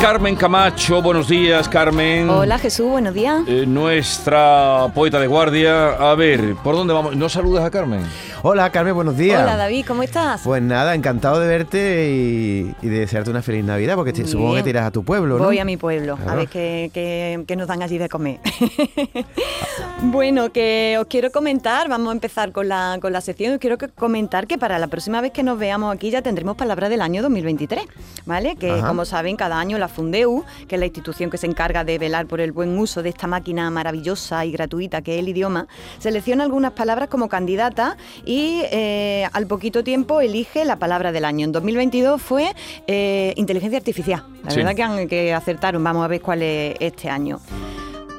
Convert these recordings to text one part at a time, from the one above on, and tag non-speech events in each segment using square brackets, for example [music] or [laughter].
Carmen Camacho. Buenos días, Carmen. Hola Jesús, buenos días. Eh, nuestra poeta de guardia. A ver, ¿por dónde vamos? ¿No saludas a Carmen? Hola Carmen, buenos días. Hola David, ¿cómo estás? Pues nada, encantado de verte y, y de desearte una feliz Navidad, porque te- supongo que te irás a tu pueblo, ¿no? Voy a mi pueblo, a ver qué, qué- qué nos dan allí de comer. [laughs] bueno, que os quiero comentar, vamos a empezar con la, con la sección, os quiero comentar que para la próxima vez que nos veamos aquí ya tendremos palabras del año 2023, ¿vale? Que Ajá. como saben, cada año la Fundeu, que es la institución que se encarga de velar por el buen uso de esta máquina maravillosa y gratuita que es el idioma, selecciona algunas palabras como candidatas y eh, al poquito tiempo elige la palabra del año. En 2022 fue eh, inteligencia artificial. La Sí. verdad que, han- que acertaron. Vamos a ver cuál es este año.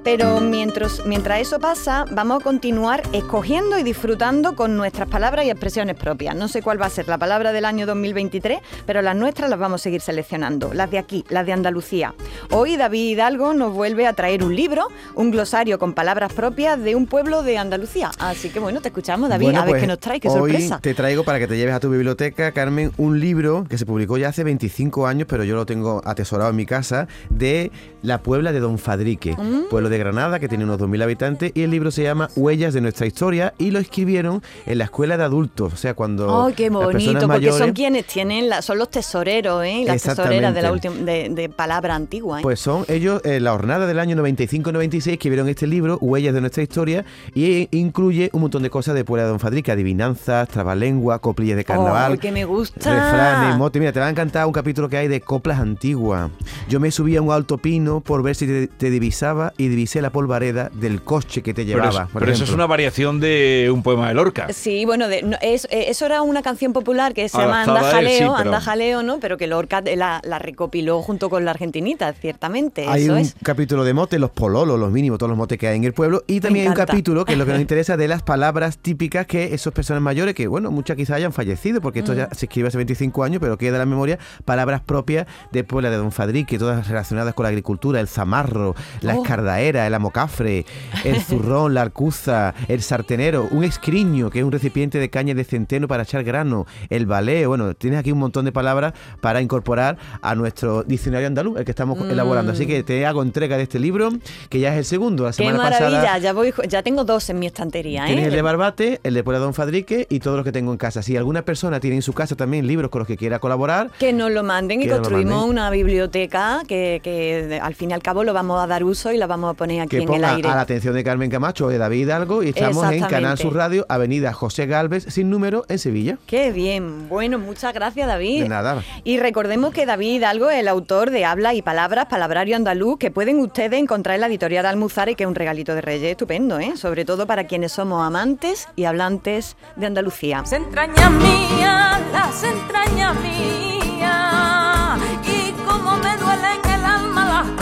Pero mientras, mientras eso pasa, vamos a continuar escogiendo y disfrutando con nuestras palabras y expresiones propias. No sé cuál va a ser la palabra del año 2023, pero las nuestras las vamos a seguir seleccionando, las de aquí, las de Andalucía. Hoy David Hidalgo nos vuelve a traer un libro, un glosario con palabras propias de un pueblo de Andalucía. Así que bueno, te escuchamos David, Bueno, a ver pues, qué nos trae, qué hoy sorpresa. te traigo para que te lleves a tu biblioteca, Carmen, un libro que se publicó ya hace 25 años, pero yo lo tengo atesorado en mi casa, de la Puebla de Don Fadrique, Mm. pueblo de Granada que tiene unos 2.000 habitantes, y el libro se llama Huellas de nuestra historia, y lo escribieron en la escuela de adultos, o sea, cuando ¡Ay, qué las bonito! Porque son quienes tienen, la- son los tesoreros, ¿eh? Las tesoreras de la última, de, de palabra antigua, ¿eh? Pues son ellos, eh, la jornada del año 95-96, que vieron este libro, Huellas de nuestra historia, y incluye un montón de cosas de Puebla de Don Fadrique, adivinanzas, trabalengua, coplillas de carnaval. ¡Ay, que me gusta! Refranes, motes. Mira, te va a encantar un capítulo que hay de coplas antiguas. Yo me subí a un alto pino por ver si te, te divisaba y divisé la polvareda del coche que te Pero, llevaba. es- por pero eso es una variación de un poema de Lorca. Sí, bueno, de- no, es- eh, eso era una canción popular que se llama Anda a él, sí, Jaleo, pero- Anda Jaleo, ¿no? Pero que Lorca la, la recopiló junto con la argentinita, ciertamente. Hay eso un es. capítulo de motes, los pololos, los mínimos, todos los motes que hay en el pueblo. Y también hay un capítulo, que es lo que nos [laughs] interesa, de las palabras típicas que esas personas mayores, que bueno, muchas quizás hayan fallecido, porque esto Mm. ya se escribe hace 25 años, pero queda en la memoria, palabras propias de Puebla de Don Fadrique, todas relacionadas con la agricultura, el zamarro, la Oh. escardaera, el amocafre, el [laughs] zurrón, la arcuza, el sartenero, un escriño, que es un recipiente de caña de centeno para echar grano, el baleo, bueno, tienes aquí un montón de palabras para incorporar a nuestro diccionario andaluz, el que estamos elaborando. Así que te hago entrega de este libro, que ya es el segundo. La Mm. Qué semana maravilla, pasada ya voy, ya tengo dos en mi estantería, tienes ¿eh? el de Barbate, el de Puebla Don Fadrique y todos los que tengo en casa. Si alguna persona tiene en su casa también libros con los que quiera colaborar, Que nos lo manden y construimos manden. una biblioteca que, al fin y al cabo lo vamos a dar uso y la vamos a poner aquí que en el ponga aire. a la atención de Carmen Camacho de David Hidalgo y estamos en Canal. Sur Radio, Avenida José Galvez, sin número, en Sevilla. Qué bien. Bueno, muchas gracias, David. De nada. Y recordemos que David Hidalgo es el autor de Habla y Palabras, Palabrario Andaluz, que pueden ustedes encontrar en la editorial Almuzare, que es un regalito de Reyes estupendo, ¿eh? Sobre todo para quienes somos amantes y hablantes de Andalucía. Las entrañas mías, las entrañas mías,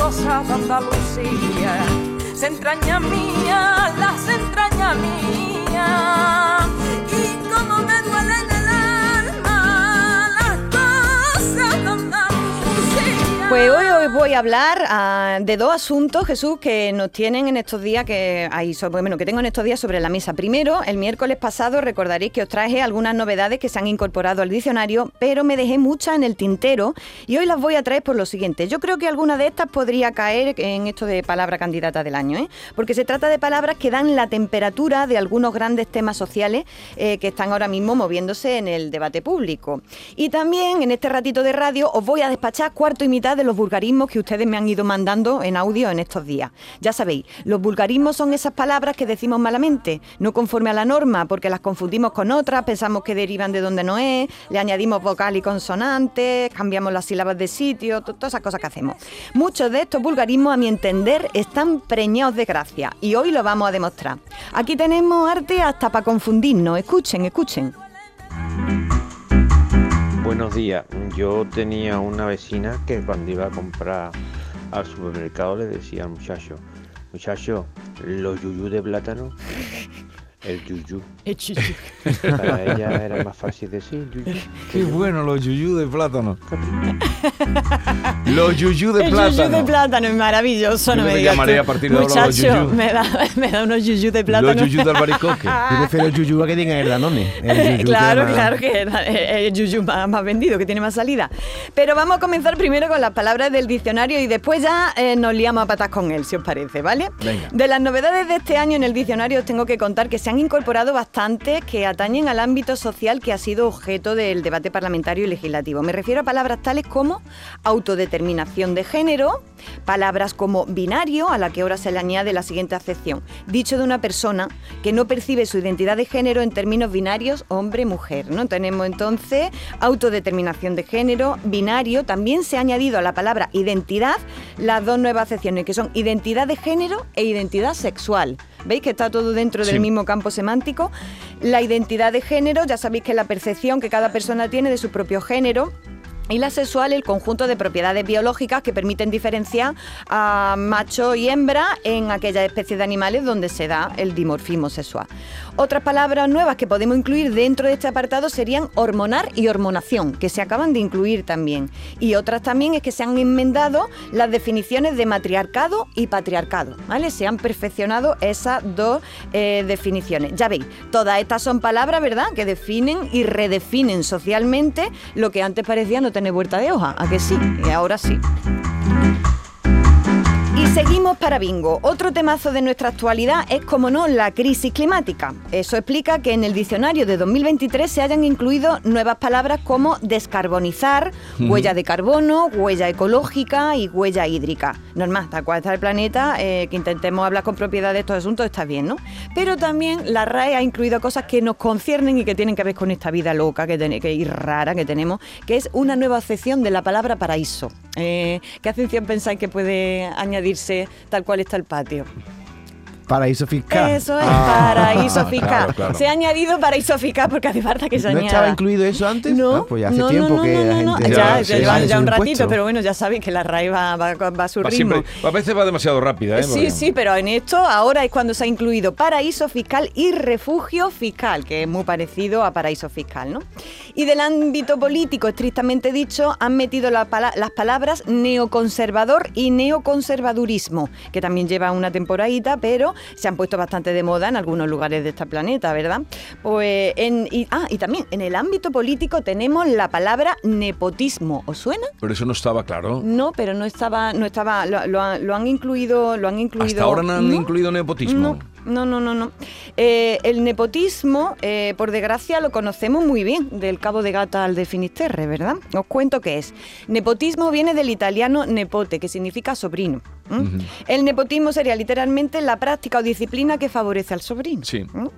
cosas de Andalucía. Se entrañas mías, las entrañas voy a hablar ah, de dos asuntos, Jesús, que nos tienen en estos días, que hay sobre- bueno, que tengo en estos días sobre la mesa. Primero, el miércoles pasado recordaréis que os traje algunas novedades que se han incorporado al diccionario, pero me dejé muchas en el tintero y hoy las voy a traer por lo siguiente. Yo creo que alguna de estas podría caer en esto de palabra candidata del año, ¿eh? porque se trata de palabras que dan la temperatura de algunos grandes temas sociales eh, que están ahora mismo moviéndose en el debate público. Y también en este ratito de radio os voy a despachar cuarto y mitad de los vulgarismos que ustedes me han ido mandando en audio en estos días. Ya sabéis, los vulgarismos son esas palabras que decimos malamente, no conforme a la norma, porque las confundimos con otras, pensamos que derivan de donde no es, le añadimos vocal y consonantes, cambiamos las sílabas de sitio, to- todas esas cosas que hacemos. Muchos de estos vulgarismos, a mi entender, están preñados de gracia y hoy lo vamos a demostrar. Aquí tenemos arte hasta para confundirnos. Escuchen, escuchen. Buenos días. Yo tenía una vecina que cuando iba a comprar al supermercado le decía al muchacho, muchacho, los yuyú de plátano. El yuyú. Eh, chu, chu. Para ella era más fácil decir yuyú. Qué bueno los yuyú de plátano. los yuyú de El plátano. yuyu de plátano [laughs] es maravilloso, Yo no me digas llamaré tú. a partir de ahora los Muchacho, yuyu. me da, [laughs] me da unos yuyu de plátano. Los yuyú de albaricoque. [laughs] Yo prefiero el yuyu a que digan el danone. El yuyu claro, claro que eh, el yuyu más, más vendido, que tiene más salida. Pero vamos a comenzar primero con las palabras del diccionario y después ya eh, nos liamos a patas con él, si os parece, ¿vale? Venga. De las novedades de este año en el diccionario os tengo que contar que se han incorporado bastantes que atañen al ámbito social que ha sido objeto del debate parlamentario y legislativo. Me refiero a palabras tales como autodeterminación de género, palabras como binario, a la que ahora se le añade la siguiente acepción, dicho de una persona que no percibe su identidad de género en términos binarios hombre-mujer. ¿no? Tenemos entonces autodeterminación de género, binario, también se ha añadido a la palabra identidad las dos nuevas acepciones que son identidad de género e identidad sexual. ¿Veis que está todo dentro del mismo campo semántico? La identidad de género, ya sabéis que es la percepción que cada persona tiene de su propio género. Y la sexual, el conjunto de propiedades biológicas que permiten diferenciar a macho y hembra en aquellas especies de animales donde se da el dimorfismo sexual. Otras palabras nuevas que podemos incluir dentro de este apartado serían hormonar y hormonación, que se acaban de incluir también. Y otras también es que se han enmendado las definiciones de matriarcado y patriarcado, ¿vale? Se han perfeccionado esas dos eh, definiciones. Ya veis, todas estas son palabras, ¿verdad?, que definen y redefinen socialmente lo que antes parecía no tener vuelta de hoja, ¿a que sí? Y ahora sí. Seguimos para bingo. Otro temazo de nuestra actualidad es, como no, la crisis climática. Eso explica que en el diccionario de 2023 se hayan incluido nuevas palabras como descarbonizar, huella de carbono, huella ecológica y huella hídrica. Normal, tal cual está el planeta, eh, que intentemos hablar con propiedad de estos asuntos está bien, ¿no? Pero también la RAE ha incluido cosas que nos conciernen y que tienen que ver con esta vida loca que, que y rara que tenemos, que es una nueva acepción de la palabra paraíso. Eh, ¿Qué acepción pensáis que puede añadirse tal cual está el patio? Paraíso fiscal. Eso es Ah. paraíso [laughs] fiscal. Claro, claro. Se ha añadido paraíso fiscal porque hace falta que se ¿No añada. estaba incluido eso antes? No, Ah, pues ya hace no, tiempo no, que no, la no, no. gente Ya, Ya, lleva ya un ratito, impuesto. pero bueno, ya sabéis que la RAI va, va- va a su Va ritmo. siempre- a veces va demasiado rápida, ¿eh? Sí, Porque- sí, pero en esto ahora es cuando se ha incluido paraíso fiscal y refugio fiscal, que es muy parecido a paraíso fiscal, ¿no? Y del ámbito político, estrictamente dicho, han metido la pala- las palabras neoconservador y neoconservadurismo, que también lleva una temporadita, pero se han puesto bastante de moda en algunos lugares de este planeta, ¿verdad? Pues en, y, ah, y también en el ámbito político tenemos la palabra nepotismo. ¿Os suena? Pero eso no estaba claro. No, pero no estaba, no estaba, lo, lo han- lo han incluido, lo han incluido. Hasta ahora no han ¿No? incluido nepotismo. No, no, no, no. no. Eh, el nepotismo, eh, por desgracia, lo conocemos muy bien, del Cabo de Gata al de Finisterre, ¿verdad? Os cuento qué es. Nepotismo viene del italiano nepote, que significa sobrino. ¿M? El nepotismo sería literalmente la práctica o disciplina que favorece al sobrino. Sí. ¿m?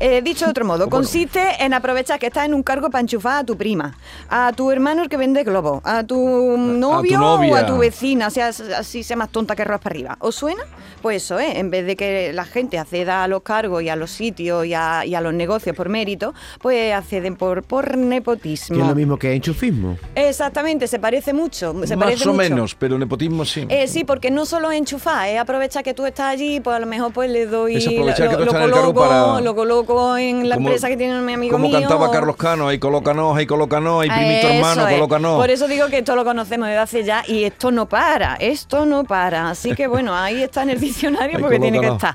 Eh, dicho de otro modo, [laughs] consiste en aprovechar que estás en un cargo para enchufar a tu prima, a tu hermano el que vende globo, a tu novio o novia. a tu vecina, sea así sea más tonta que raspa arriba. ¿Os suena? Pues eso, ¿eh? En vez de que la gente acceda a los cargos y a los sitios y a, y a los negocios por mérito, pues acceden por, por Que nepotismo. es lo mismo que enchufismo. Exactamente, se parece mucho. Se Más parece o mucho. menos, pero nepotismo sí. Eh, sí, porque no solo es enchufar, es aprovechar que tú estás allí, pues a lo mejor pues le doy, lo, coloco, para- lo coloco en la Como- empresa que tiene mi amigo Como mío. cantaba o- Carlos Cano, ahí colócanos, ahí colócanos, ahí Ah, primito eso hermano, es. colócanos. Por eso digo que esto lo conocemos desde hace ya y esto no para, esto no para. Así que bueno, [laughs] ahí está en el diccionario porque tiene que estar.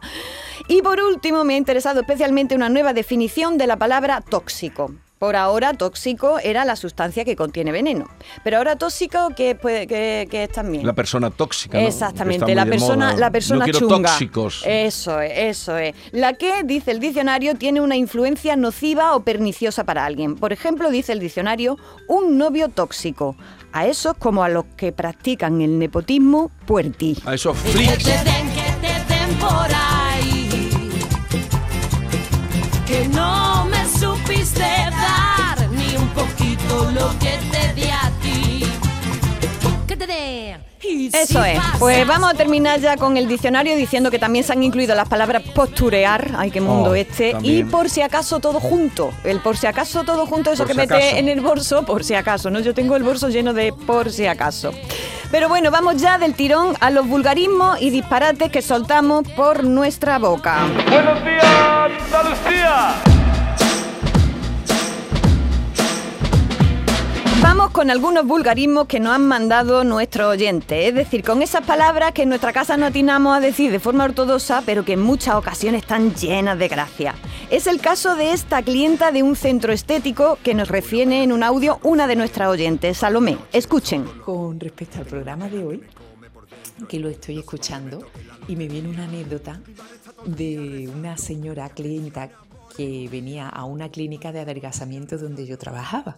Y por último, me ha interesado especialmente una nueva definición de la palabra tóxico. Por ahora, tóxico era la sustancia que contiene veneno. Pero ahora tóxico, ¿qué, puede- qué- qué es también? La persona tóxica. ¿no? Exactamente, la persona, la persona No quiero chunga. tóxicos. Eso es, eso es. La que, dice el diccionario, tiene una influencia nociva o perniciosa para alguien. Por ejemplo, dice el diccionario, un novio tóxico. A esos como a los que practican el nepotismo puerti. A esos Que freaks. te den, que te den por ahí. Que no Eso es. Pues vamos a terminar ya con el diccionario diciendo que también se han incluido las palabras posturear, ay qué mundo Oh, este, y por si acaso todo junto. El por si acaso todo junto, eso Por que si mete acaso. en el bolso, por si acaso, ¿no? Yo tengo el bolso lleno de por si acaso. Pero bueno, vamos ya del tirón a los vulgarismos y disparates que soltamos por nuestra boca. Buenos días, Andalucía. Con algunos vulgarismos que nos han mandado nuestros oyentes, es decir, con esas palabras que en nuestra casa no atinamos a decir de forma ortodoxa, pero que en muchas ocasiones están llenas de gracia. Es el caso de esta clienta de un centro estético que nos refiere en un audio una de nuestras oyentes, Salomé. Escuchen. Con respecto al programa de hoy, que lo estoy escuchando, y me viene una anécdota de una señora clienta que venía a una clínica de adelgazamiento donde yo trabajaba.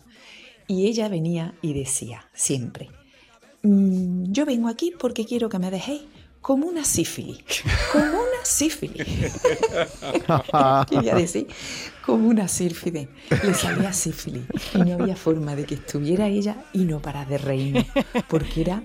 Y ella venía y decía siempre, "Mm, yo vengo aquí porque quiero que me dejéis como una sífilis, como una sífilis. [laughs] Quería decir, como una sífilis. Le salía sífilis y no había forma de que estuviera ella y no parar de reírme, porque era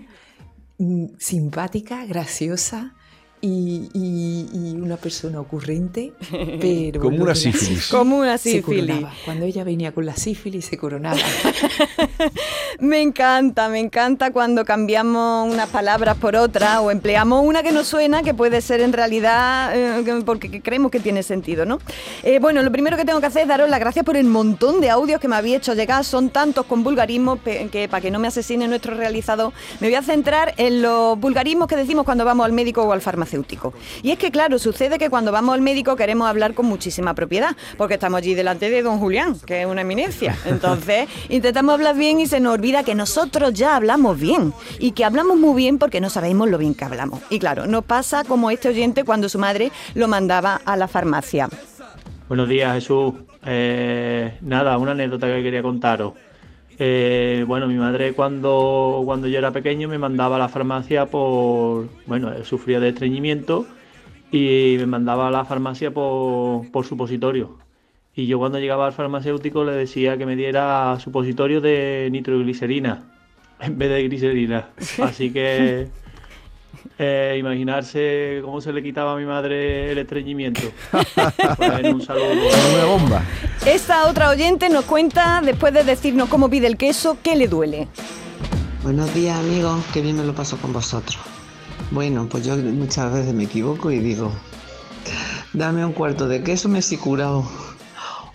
mm, simpática, graciosa y, y- y una persona ocurrente, [laughs] pero... Como una sífilis. [laughs] Como una se sífilis. coronaba. Cuando ella venía con la sífilis se coronaba. [laughs] Me encanta, me encanta cuando cambiamos unas palabras por otras o empleamos una que nos suena que puede ser en realidad eh, que- porque creemos que tiene sentido, ¿no? Eh, bueno, lo primero que tengo que hacer es daros las gracias por el montón de audios que me habéis hecho llegar. Son tantos con vulgarismos que para que no me asesine nuestro realizador, me voy a centrar en los vulgarismos que decimos cuando vamos al médico o al farmacéutico. Y es que, claro, sucede que cuando vamos al médico queremos hablar con muchísima propiedad, porque estamos allí delante de don Julián, que es una eminencia. Entonces, intentamos hablar bien y se nos olvida que nosotros ya hablamos bien y que hablamos muy bien porque no sabemos lo bien que hablamos. Y claro, nos pasa como este oyente cuando su madre lo mandaba a la farmacia. Buenos días, Jesús. Eh, nada, una anécdota que quería contaros. Eh, bueno, mi madre cuando, cuando yo era pequeño me mandaba a la farmacia por... Bueno, sufría de estreñimiento y me mandaba a la farmacia por, por supositorio. Y yo cuando llegaba al farmacéutico le decía que me diera supositorio de nitroglicerina [laughs] en vez de glicerina. Así que [laughs] eh, imaginarse cómo se le quitaba a mi madre el estreñimiento. [laughs] Bueno, un saludo. Una bomba. Esta otra oyente nos cuenta, después de decirnos cómo pide el queso, qué le duele. Buenos días amigos, que bien me lo paso con vosotros. Bueno, pues yo muchas veces me equivoco y digo, dame un cuarto de queso, me he curado.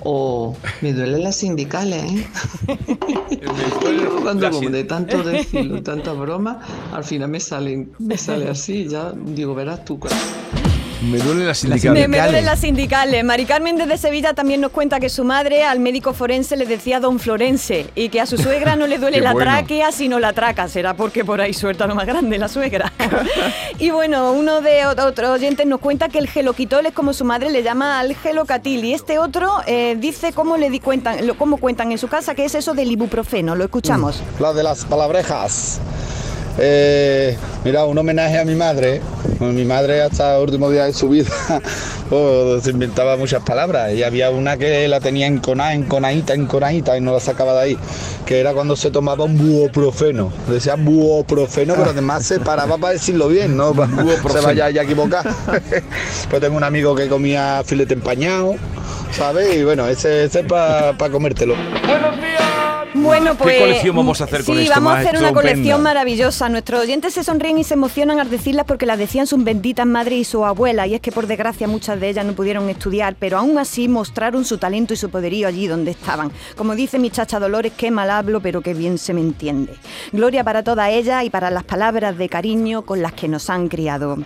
O me duelen las sindicales, ¿eh? [laughs] cuando como de tanto [laughs] decirlo, tanta broma, al final me salen, me sale así, ya digo, verás tú. Me duelen las Las sindicales. Me, me duelen Sindicales. las sindicales. Mari Carmen desde Sevilla también nos cuenta que su madre al médico forense le decía don Florense y que a su suegra no le duele [laughs] la bueno. tráquea sino la traca. Será porque por ahí suelta lo más grande la suegra. [laughs] y bueno, uno de ot- otros oyentes nos cuenta que el geloquitol es como su madre le llama al gelocatil y este otro eh, dice cómo le di cuentan, lo- cómo cuentan en su casa que es eso del ibuprofeno. Lo escuchamos. La de las palabrejas. Eh, mira, un homenaje a mi madre. Mi madre hasta el último día de su vida [laughs] pues, se inventaba muchas palabras y había una que la tenía enconada, enconadita, enconadita y no la sacaba de ahí, que era cuando se tomaba un buoprofeno. Decía buoprofeno, pero además se paraba para decirlo bien, no para se vaya ya a equivocar. [laughs] pues tengo un amigo que comía filete empañado, ¿sabes? Y bueno, ese, ese es para comértelo. Buenos días. Bueno, pues. colección vamos a hacer con sí, esto, vamos a hacer una colección maravillosa. Nuestros oyentes se sonríen y se emocionan al decirlas porque las decían sus benditas madres y su abuela. Y es que por desgracia muchas de ellas no pudieron estudiar, pero aún así mostraron su talento y su poderío allí donde estaban. Como dice mi chacha Dolores, qué mal hablo, pero qué bien se me entiende. Gloria para toda ella y para las palabras de cariño con las que nos han criado.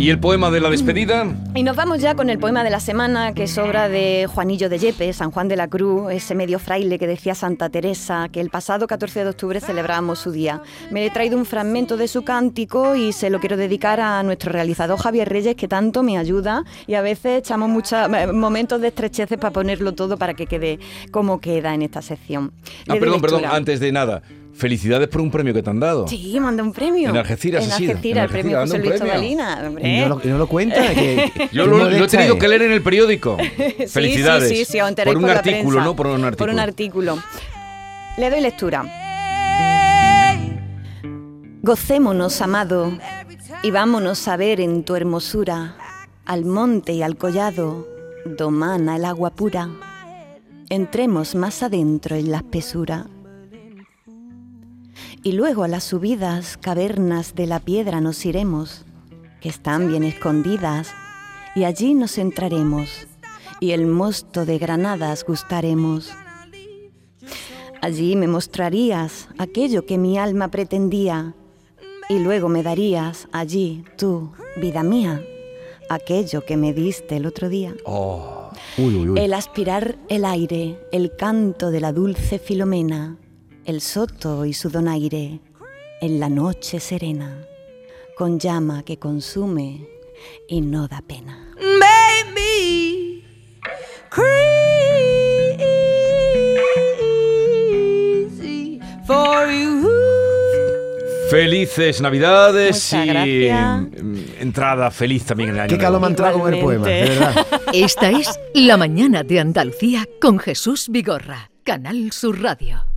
¿Y el poema de la despedida? Y nos vamos ya con el poema de la semana, que es obra de Juanillo de Yepes, San Juan de la Cruz, ese medio fraile que decía Santa Teresa, que el pasado 14 de octubre celebrábamos su día. Me he traído un fragmento de su cántico y se lo quiero dedicar a nuestro realizador Javier Reyes, que tanto me ayuda y a veces echamos muchos momentos de estrecheces para ponerlo todo para que quede como queda en esta sección. Ah, perdón, perdón, antes de nada. Felicidades por un premio que te han dado. Sí, manda un premio. En Algeciras En Algeciras, el premio José Luis. Tobalina, hombre. No lo, no lo cuenta. que- [laughs] Yo lo, lo he tenido que leer en el periódico. [laughs] Sí, Felicidades. Sí, sí, sí, por un la artículo, prensa. ¿no? Por un artículo. Por un artículo. Le doy lectura. Gocémonos, amado, y vámonos a ver en tu hermosura al monte y al collado, domana el agua pura. Entremos más adentro en la espesura. Y luego a las subidas cavernas de la piedra nos iremos, que están bien escondidas, y allí nos entraremos, y el mosto de granadas gustaremos. Allí me mostrarías aquello que mi alma pretendía, y luego me darías allí, tú, vida mía, aquello que me diste el otro día. Oh. Uy, uy, uy. El aspirar el aire, el canto de la dulce Filomena, el soto y su donaire, en la noche serena, con llama que consume y no da pena. Baby, crazy for you. Felices Navidades Muchas y gracias. mm, entrada feliz también en el año Qué calor me ha entrado con el poema, de verdad. Esta es La Mañana de Andalucía con Jesús Vigorra, Canal Sur Radio.